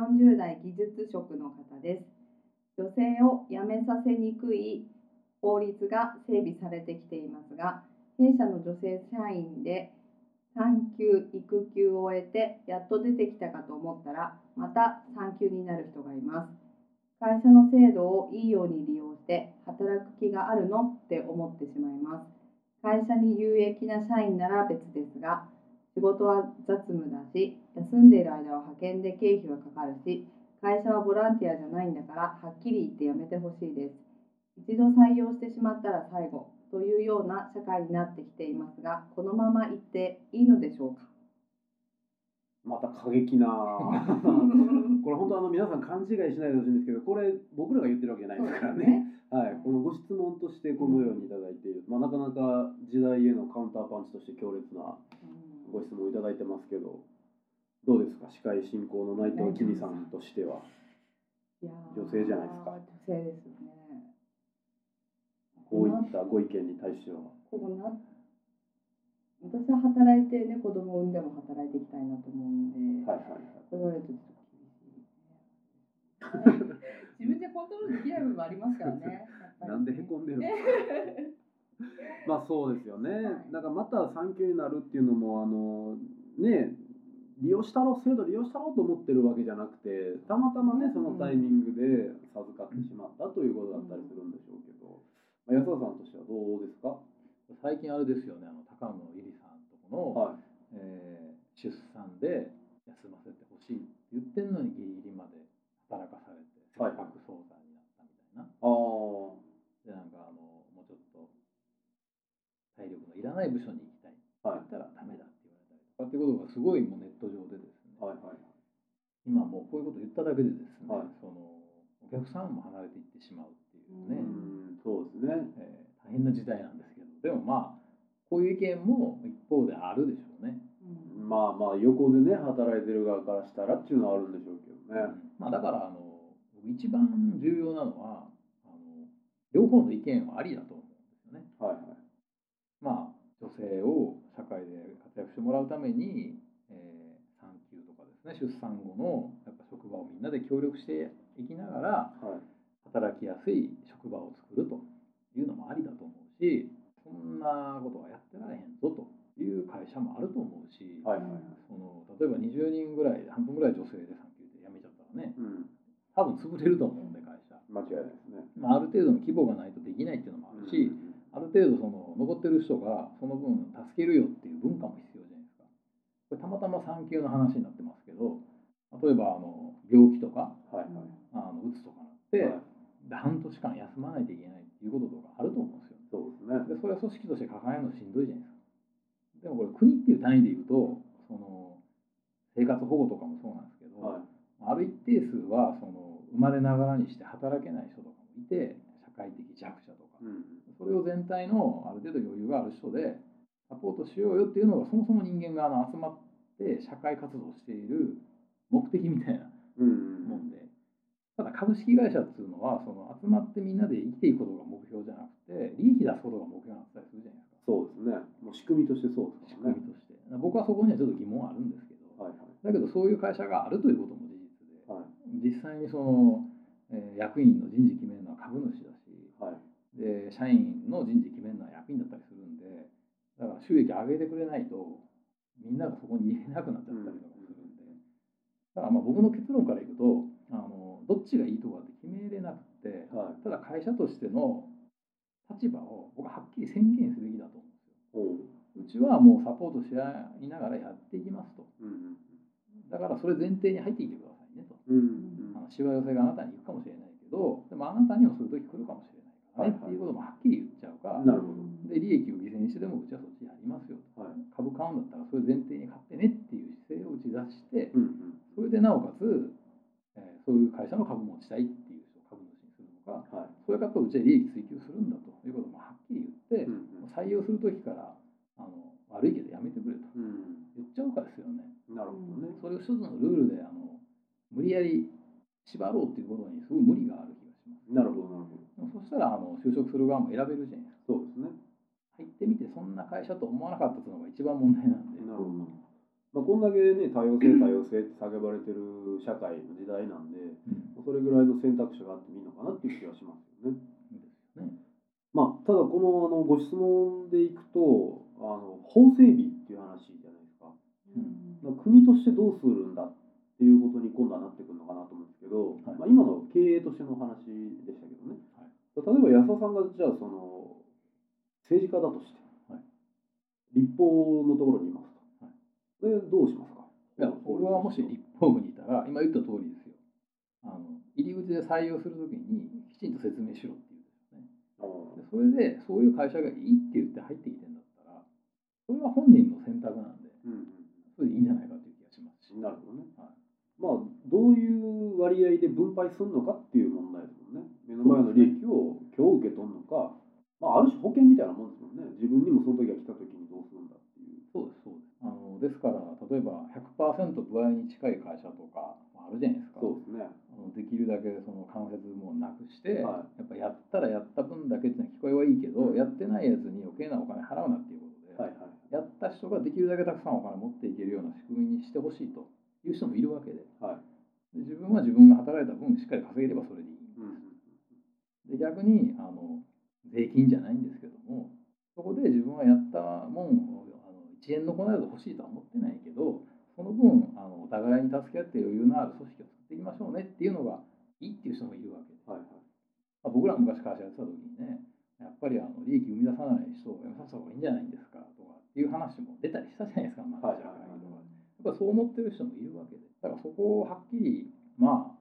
40代技術職の方です。女性を辞めさせにくい法律が整備されてきていますが弊社の女性社員で産休育休を終えてやっと出てきたかと思ったらまた産休になる人がいます。会社の制度をいいように利用して働く気があるのって思ってしまいます。会社に有益な社員なら別ですが仕事は雑務だし休んでいる間は派遣で経費はかかるし会社はボランティアじゃないんだからはっきり言ってやめてほしいです。一度採用してしまったら最後というような社会になってきていますがこのまま行っていいのでしょうか？また過激な。これ本当あの皆さん勘違いしないでほしいんですけどこれ僕らが言ってるわけじゃないですからね。ね。はい、このご質問としてこのようにいただいている、まあ、なかなか時代へのカウンターパンチとして強烈なうんご質問をいただいてますけどどうですか？司会進行の内藤きみさんとしては。女性じゃないですか？女性ですよね。こういったご意見に対しては。こうな私は働いてね子供を産んでも働いていきたいなと思うんで、はいはいはい。言われるとちょっと自分でコントロールできない部分もありますからね。なんでへこんでるのねまあそうですよね。はい。なんかまた産休になるっていうのもあのね利用したろ制度利用したろうと思ってるわけじゃなくてたまたまねそのタイミングで授かってしまったということだったりするんでしょうけど、まあ、安田さんとしてはどうですか、最近あれですよね。あの高野由里さんとこの、はえー出産で休ませてほしいって言ってんのにギリギリまで働かされて切はい。迫早産になったみたいな、い、ああでなんかあのもうちょっと体力のいらない部署に行きたい。って言ったらダメだって言われたりとかっていうことがすごいもうネット上でですね、はいはい今もうこういうこと言っただけでですね、はい。そのお客さんも離れていってしまうっていううね、んそうですね。えー大変な事態なんですけど。でもまあこういう意見も一方であるでしょうね。うん。まあまあ横でね働いてる側からしたらっていうのはあるんでしょうけどね、まあ、だからあの僕一番重要なのはあの両方の意見はありだと。思うんですよね。はいはいまあ、女性を社会で活躍してもらうために、えー産休とかですね出産後のやっぱ職場をみんなで協力していきながらはい。働きやすい職場を作るというのもありだと思うしそんなことはやってられへんぞという会社もあると思うし、はいはいはい。その例えば20人ぐらい半分ぐらい女性で産休で辞めちゃったらねうん。多分潰れると思うんで会社、間違いですね。まあ、ある程度の規模がないとできないっていうのもあるし、ある程度その残ってる人がその分助けるよっていう文化も必要じゃないですか。これたまたま産休の話になってますけど例えばあの病気とかはいはいあのうつとかなって、はいで半年間休まないといけないっていうこととかあると思うんですよ。そうですねでそれは組織として抱えるのしんどいじゃないですか。でもこれ国っていう単位でいくとその生活保護とかもそうなんですけど、はいある一定数はその生まれながらにして働けない人とかもいて弱者とかうん。それを全体のある程度余裕がある人でサポートしようよっていうのがそもそも人間があの集まって社会活動をしている目的みたいなうんもんでただ株式会社っていうのはその集まってみんなで生きていくことが目標じゃなくて利益出すことが目標になってたりするじゃないですか。そうですね。もう仕組みとしてそうですね。組みとして。僕はそこにはちょっと疑問あるんですけどはいはい。だけどそういう会社があるということも事実ではい。実際にその、えー役員の人事決めるのは株主だで社員の人事決めるのは役員だったりするんでだから収益上げてくれないとみんながそこに入れなくなっちゃったりとかするんで、だからまあ僕の結論からいくとあのどっちがいいとかって決めれなくてはい。ただ会社としての立場を僕ははっきり宣言すべきだと思うんですよ。おう。うちはもうサポートし合いながらやっていきますと。うんだからそれ前提に入ってきてくださいねと。うんうんあのしわ寄せがあなたに行くかもしれないけど、でもあなたにもそういう時来るかないっていうこともはっきり言っちゃうか、なるほど。で利益を犠牲にしてでもうちはそっちやりますよと。はい。株買うんだったらそれ前提に買ってねっていう姿勢を打ち出して、うんうん。それでなおかつ、えーそういう会社の株持ちたいっていう人を株主にするのか、はい。それかとうちは利益追求するんだということもはっきり言って、うん採用する時からあの悪いけどやめてくれとうん。言っちゃうかですよね。なるほどね。それを一つのルールであの無理やり縛ろうっていうことにすごい無理がある気がします。なるほどしたらあの就職する側も選べるじゃないですか。そうですね入ってみてそんな会社と思わなかったというのが一番問題なんで。なるほどまあ、こんだけね多様性 多様性って叫ばれてる社会の時代なんでそれぐらいの選択肢があってもいいのかなっていう気がしますよね。ね。まあ、ただこのあのご質問でいくとあの法整備っていう話じゃないですか。うんまあ国としてどうするんだっていうことに今度はなってくるのかなと思うんですけど、はいまあ、今の経営としての話で例えば安田さんがじゃあその政治家だとして、はい。立法のところにいますと、はい。でどうしますか？いや、俺はもし立法部にいたら、今言った通りですよ。あの入り口で採用するときに、きちんと説明しろっていうんですよね。でそれで、そういう会社がいいって言って入ってきてんだったら、それは本人の選択なんで、うんそれでいいんじゃないかという気がしますし。うん、なるほどね、はい。まあどういう割合で分配するのかっていう目の前の利益を今日受け取るのか、まあ、ある種保険みたいなもんですもんね。自分にもその時が来た時にどうするんだっていう。そうです、そうです。あのですから、例えば100%部合に近い会社とかまああるじゃないですか。そうですね。あのできるだけその関節もなくして、はやっぱやったらやった分だけっていうのは聞こえはいいけど、うん。やってないやつに余計なお金払うなっていうことで、はいはい。やった人ができるだけたくさんお金持っていけるような仕組みにしてほしいという人もいるわけで。はい。で自分は自分が働いた分しっかり稼げればそれでいい。逆にあの税金じゃないんですけどもそこで自分はやったもんをあの1円の粉など欲しいとは思ってないけどその分あのお互いに助け合って余裕のある組織を作っていきましょうねっていうのがいいっていう人もいるわけで、はいはい。まあ、僕らも昔会社やってた時にねやっぱりあの利益生み出さない人を辞めさせた方がいいんじゃないんですかとかっていう話も出たりしたじゃないですかマネージャー会議とかでやっぱそう思ってる人もいるわけで。だからそこをはっきりまあ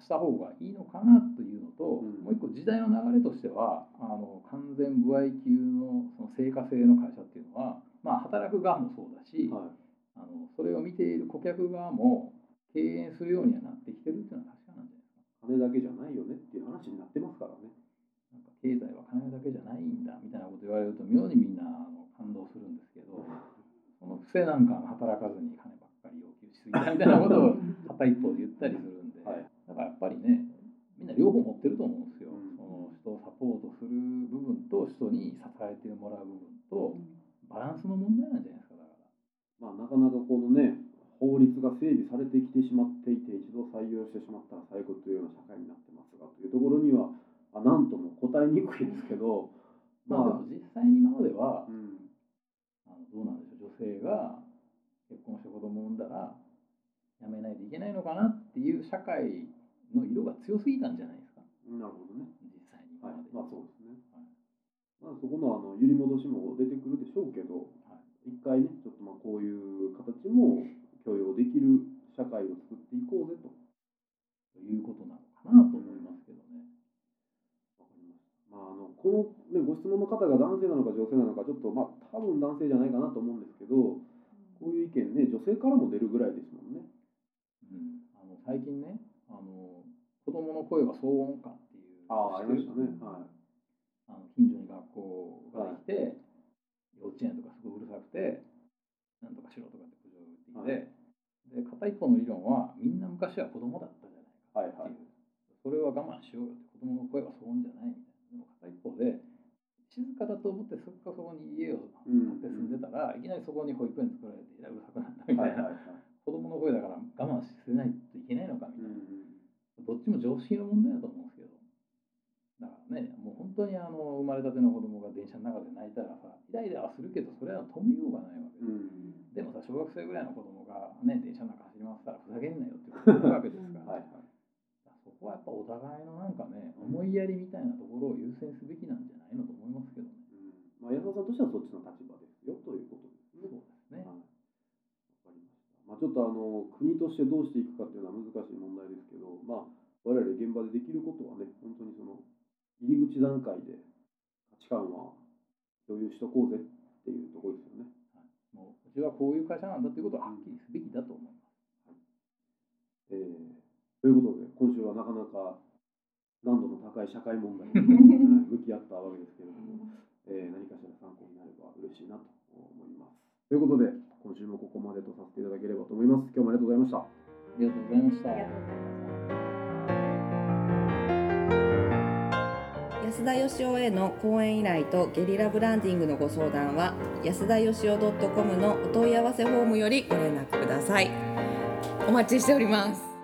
した方がいいのかなというのと、うん。もう一個時代の流れとしてはあの完全歩合級のその成果性の会社っていうのは、まあ、働く側もそうだし、はい。あのそれを見ている顧客側も敬遠するようにはなってきてるっていうのは確かなんじゃないですか。金だけじゃないよねっていう話になってますからね。なんか経済は金だけじゃないんだみたいなこと言われると妙にみんなあの感動するんですけどそのくせなんか働かずに金ばっかり要求しすぎたみたいなことを 片一方で言ったりするんで、はいだからやっぱりねみんな両方持ってると思うんですよ、うんその人をサポートする部分と人に支えてもらう部分とバランスの問題なんじゃないですかだから。まあなかなかこのね法律が整備されてきてしまっていて一度採用してしまったら最後というような社会になってますがというところにはあなんとも答えにくいですけどまあでも実際に今まではうん。あのどうなんでしょう女性が結婚して子供を産んだら辞めないといけないのかなっていう社会の色が強すぎたんじゃないですか。なるほどね。実際に今はい。まあそうですまあそこのあの揺り戻しも出てくるでしょうけどはい一回ねちょっとまあこういう形も許容できる社会を作っていこうぜとということなのかなと思いますけどね。わかりました。まあ、あのこの、ね、ご質問の方が男性なのか女性なのかちょっとまあ多分男性じゃないかなと思うんですけどこういう意見ね女性からも出るぐらいですもんね。うん、あの最近ねあの子供の声は騒音歌っていうああありましたね。はい。近所に学校ができて、幼稚園とかすごいうるさくてなんとかしろとかって苦情を言っていて、で片一方の理論はみんな昔は子供だったじゃないかはいはいってい。う、それは我慢しようよって子供の声は騒音じゃないみたいなでも片一方で静かだと思ってそっかそこに家をうん建て住んでたら、いきなりそこに保育園作られてうるさくなったみたはいいな。子供の声だから我慢してないといけないのかみたいな、うんどっちも常識の問題だと思うんですけどだからねもう本当にあの生まれたての子供が電車の中で泣いたらさイライラはするけどそれは止めようがないわけで、うんでもさ小学生ぐらいの子供がね電車の中走り回ったらふざけんなよってことになるわけですから、はいはい。そこはやっぱお互いのなんかね思いやりみたいなところを優先すべきなんじゃないのと思いますけどね。うんまあ安田さんとしてはそっちの立場ですよということですね。そうですね。はい。わかりました。まあちょっとあの国としてどうしていくかっていうのは難しい問題ですけど、まあ我々現場でできることはね、本当にその入り口段階で価値観は共有しとこうぜっていうところですよね。もううちはこういう会社なんだということははっきりすべきだと思います。えーということで、今週はなかなか難度の高い社会問題に はい向き合ったわけですけれども、えー何かしら参考になれば嬉しいなと思います。ということで、今週もここまでとさせていただければと思います。今日もありがとうございました。ありがとうございました。ありがとうございました。安田義雄への講演依頼とゲリラブランディングのご相談は安田義雄 .com のお問い合わせフォームよりご連絡ください。お待ちしております。